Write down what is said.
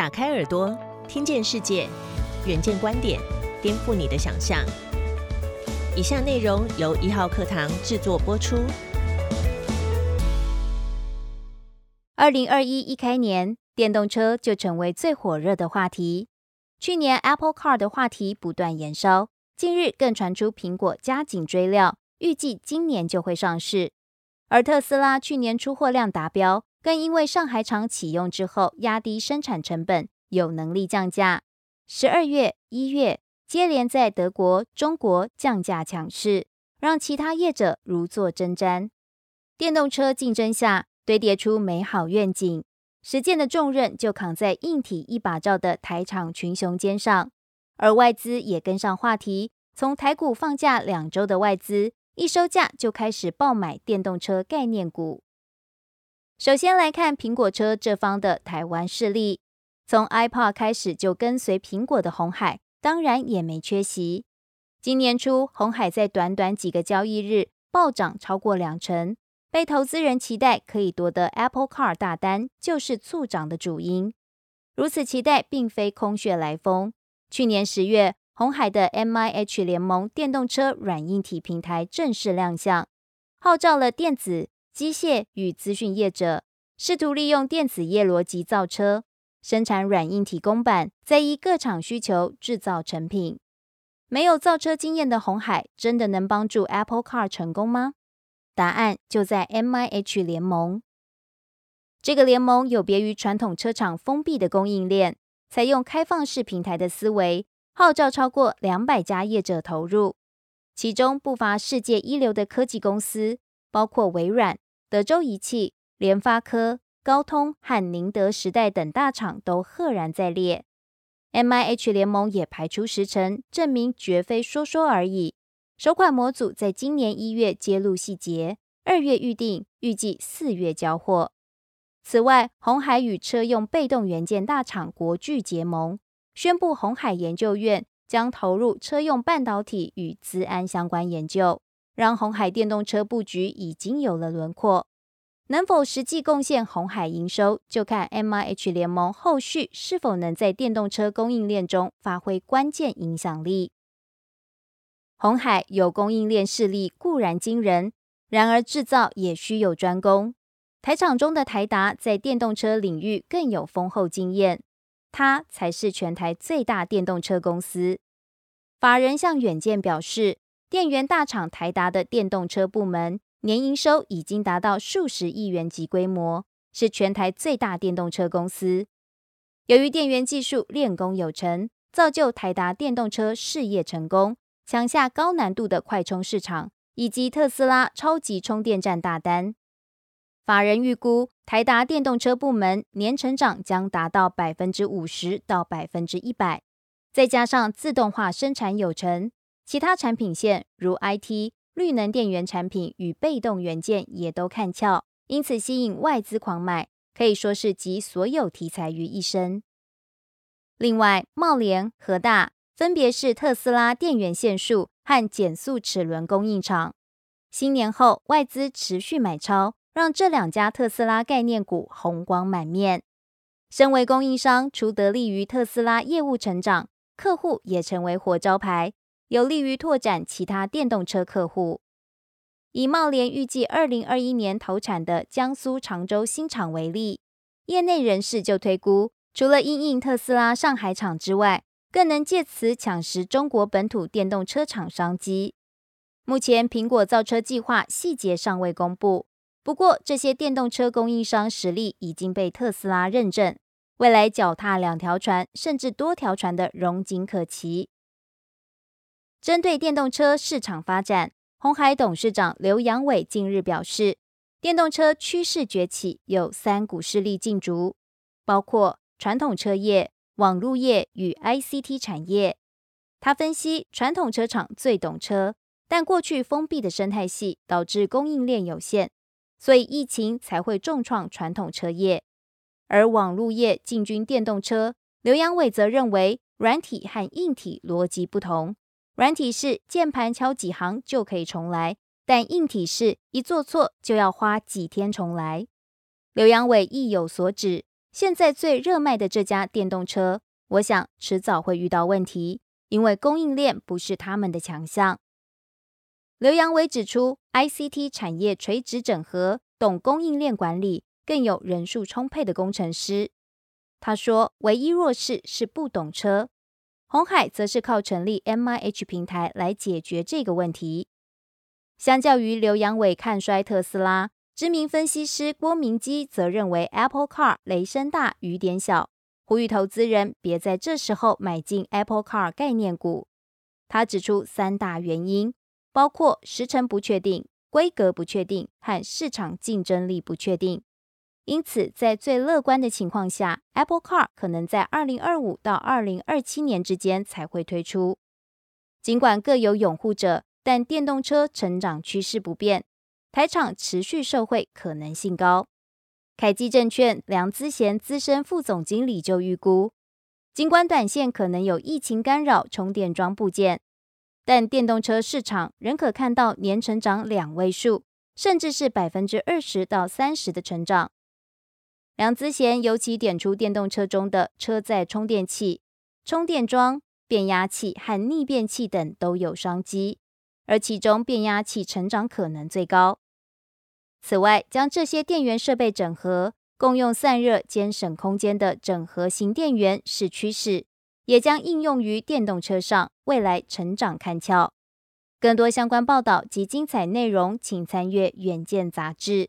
打开耳朵，听见世界，远见观点，颠覆你的想象。以下内容由一号课堂制作播出。二零二一一开年，电动车就成为最火热的话题。去年 Apple Car 的话题不断延烧，近日更传出苹果加紧追料，预计今年就会上市。而特斯拉去年出货量达标。更因为上海厂启用之后压低生产成本，有能力降价。十二月、一月接连在德国、中国降价抢市，让其他业者如坐针毡。电动车竞争下堆叠出美好愿景，实践的重任就扛在硬体一把罩的台厂群雄肩上。而外资也跟上话题，从台股放假两周的外资一收假就开始爆买电动车概念股。首先来看苹果车这方的台湾势力，从 iPod 开始就跟随苹果的红海，当然也没缺席。今年初，红海在短短几个交易日暴涨超过两成，被投资人期待可以夺得 Apple Car 大单，就是促涨的主因。如此期待并非空穴来风。去年十月，红海的 MIH 联盟电动车软硬体平台正式亮相，号召了电子。机械与资讯业者试图利用电子业逻辑造车，生产软硬体公版，再依各厂需求制造成品。没有造车经验的红海，真的能帮助 Apple Car 成功吗？答案就在 MIH 联盟。这个联盟有别于传统车厂封闭的供应链，采用开放式平台的思维，号召超过两百家业者投入，其中不乏世界一流的科技公司。包括微软、德州仪器、联发科、高通和宁德时代等大厂都赫然在列。MIH 联盟也排出时程，证明绝非说说而已。首款模组在今年一月揭露细节，二月预定，预计四月交货。此外，红海与车用被动元件大厂国巨结盟，宣布红海研究院将投入车用半导体与资安相关研究。让红海电动车布局已经有了轮廓，能否实际贡献红海营收，就看 MIH 联盟后续是否能在电动车供应链中发挥关键影响力。红海有供应链势力固然惊人，然而制造也需有专攻。台厂中的台达在电动车领域更有丰厚经验，它才是全台最大电动车公司。法人向远见表示。电源大厂台达的电动车部门年营收已经达到数十亿元级规模，是全台最大电动车公司。由于电源技术练功有成，造就台达电动车事业成功，抢下高难度的快充市场以及特斯拉超级充电站大单。法人预估，台达电动车部门年成长将达到百分之五十到百分之一百，再加上自动化生产有成。其他产品线如 IT、绿能电源产品与被动元件也都看俏，因此吸引外资狂买，可以说是集所有题材于一身。另外，茂联、和大分别是特斯拉电源线束和减速齿轮供应厂。新年后外资持续买超，让这两家特斯拉概念股红光满面。身为供应商，除得利于特斯拉业务成长，客户也成为活招牌。有利于拓展其他电动车客户。以茂联预计二零二一年投产的江苏常州新厂为例，业内人士就推估，除了因应特斯拉上海厂之外，更能借此抢食中国本土电动车厂商机。目前苹果造车计划细节尚未公布，不过这些电动车供应商实力已经被特斯拉认证，未来脚踏两条船甚至多条船的荣景可期。针对电动车市场发展，红海董事长刘扬伟近日表示，电动车趋势崛起，有三股势力竞逐，包括传统车业、网络业与 ICT 产业。他分析，传统车厂最懂车，但过去封闭的生态系导致供应链有限，所以疫情才会重创传统车业。而网络业进军电动车，刘扬伟则认为，软体和硬体逻辑不同。软体是键盘敲几行就可以重来，但硬体是一做错就要花几天重来。刘阳伟意有所指，现在最热卖的这家电动车，我想迟早会遇到问题，因为供应链不是他们的强项。刘扬伟指出，ICT 产业垂直整合，懂供应链管理，更有人数充沛的工程师。他说，唯一弱势是不懂车。红海则是靠成立 MIH 平台来解决这个问题。相较于刘阳伟看衰特斯拉。知名分析师郭明基则认为，Apple Car 雷声大雨点小，呼吁投资人别在这时候买进 Apple Car 概念股。他指出三大原因，包括时程不确定、规格不确定和市场竞争力不确定。因此，在最乐观的情况下，Apple Car 可能在二零二五到二零二七年之间才会推出。尽管各有拥护者，但电动车成长趋势不变。台厂持续受惠可能性高，凯基证券梁资贤资深副总经理就预估，尽管短线可能有疫情干扰充电桩部件，但电动车市场仍可看到年成长两位数，甚至是百分之二十到三十的成长。梁资贤尤其点出电动车中的车载充电器、充电桩、变压器和逆变器等都有商机。而其中变压器成长可能最高。此外，将这些电源设备整合，共用散热兼省空间的整合型电源是趋势，也将应用于电动车上，未来成长看俏。更多相关报道及精彩内容，请参阅《远见》杂志。